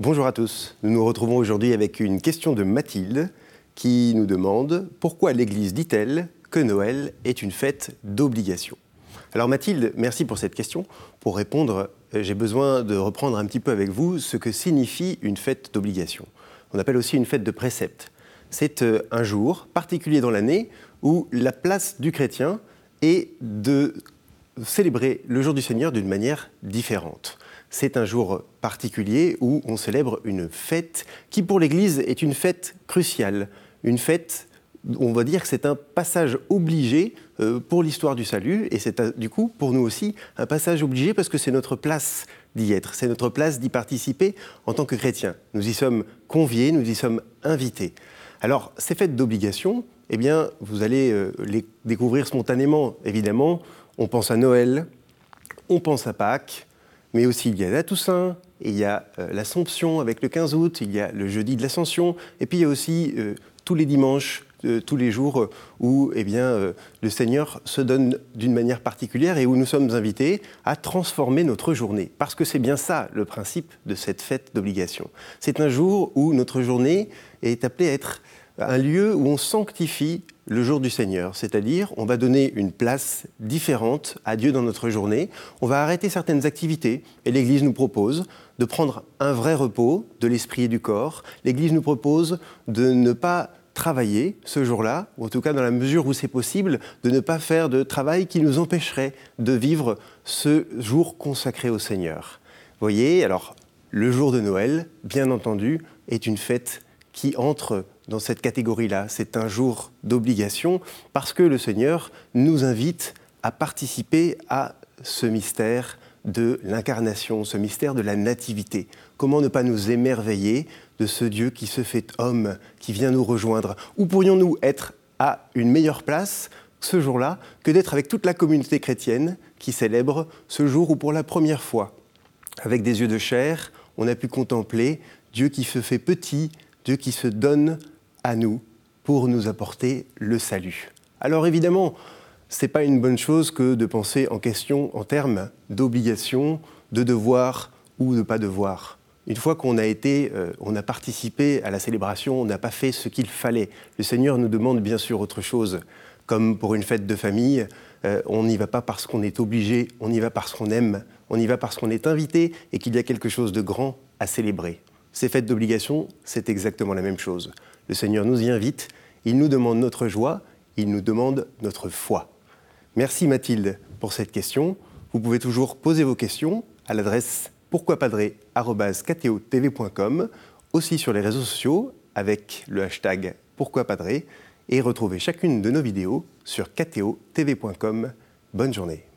Bonjour à tous. Nous nous retrouvons aujourd'hui avec une question de Mathilde qui nous demande pourquoi l'Église dit-elle que Noël est une fête d'obligation? Alors Mathilde, merci pour cette question. Pour répondre, euh, j'ai besoin de reprendre un petit peu avec vous ce que signifie une fête d'obligation. On appelle aussi une fête de précepte. C'est euh, un jour particulier dans l'année où la place du chrétien est de célébrer le jour du Seigneur d'une manière différente. C'est un jour particulier où on célèbre une fête qui pour l'Église est une fête cruciale, une fête on va dire que c'est un passage obligé euh, pour l'histoire du salut, et c'est du coup pour nous aussi un passage obligé parce que c'est notre place d'y être, c'est notre place d'y participer en tant que chrétiens. Nous y sommes conviés, nous y sommes invités. Alors ces fêtes d'obligation, eh bien vous allez euh, les découvrir spontanément, évidemment. On pense à Noël, on pense à Pâques, mais aussi il y a la Toussaint, il y a l'Assomption avec le 15 août, il y a le jeudi de l'Ascension, et puis il y a aussi tous les dimanches tous les jours où eh bien, euh, le Seigneur se donne d'une manière particulière et où nous sommes invités à transformer notre journée. Parce que c'est bien ça le principe de cette fête d'obligation. C'est un jour où notre journée est appelée à être un lieu où on sanctifie le jour du Seigneur, c'est-à-dire on va donner une place différente à Dieu dans notre journée, on va arrêter certaines activités et l'Église nous propose de prendre un vrai repos de l'esprit et du corps, l'Église nous propose de ne pas travailler ce jour-là, ou en tout cas dans la mesure où c'est possible, de ne pas faire de travail qui nous empêcherait de vivre ce jour consacré au Seigneur. Voyez, alors le jour de Noël, bien entendu, est une fête qui entre dans cette catégorie-là. C'est un jour d'obligation parce que le Seigneur nous invite à participer à ce mystère de l'incarnation, ce mystère de la nativité. Comment ne pas nous émerveiller de ce Dieu qui se fait homme, qui vient nous rejoindre? Où pourrions-nous être à une meilleure place ce jour-là que d'être avec toute la communauté chrétienne qui célèbre ce jour où pour la première fois, avec des yeux de chair, on a pu contempler Dieu qui se fait petit, Dieu qui se donne à nous pour nous apporter le salut. Alors évidemment, c'est pas une bonne chose que de penser en question en termes d'obligation, de devoir ou de pas devoir. Une fois qu'on a été, euh, on a participé à la célébration, on n'a pas fait ce qu'il fallait. Le Seigneur nous demande bien sûr autre chose. Comme pour une fête de famille, euh, on n'y va pas parce qu'on est obligé, on y va parce qu'on aime, on y va parce qu'on est invité et qu'il y a quelque chose de grand à célébrer. Ces fêtes d'obligation, c'est exactement la même chose. Le Seigneur nous y invite, il nous demande notre joie, il nous demande notre foi. Merci Mathilde pour cette question. Vous pouvez toujours poser vos questions à l'adresse pourquoipadré.com, aussi sur les réseaux sociaux avec le hashtag pourquoipadré et retrouvez chacune de nos vidéos sur kto.tv.com. Bonne journée.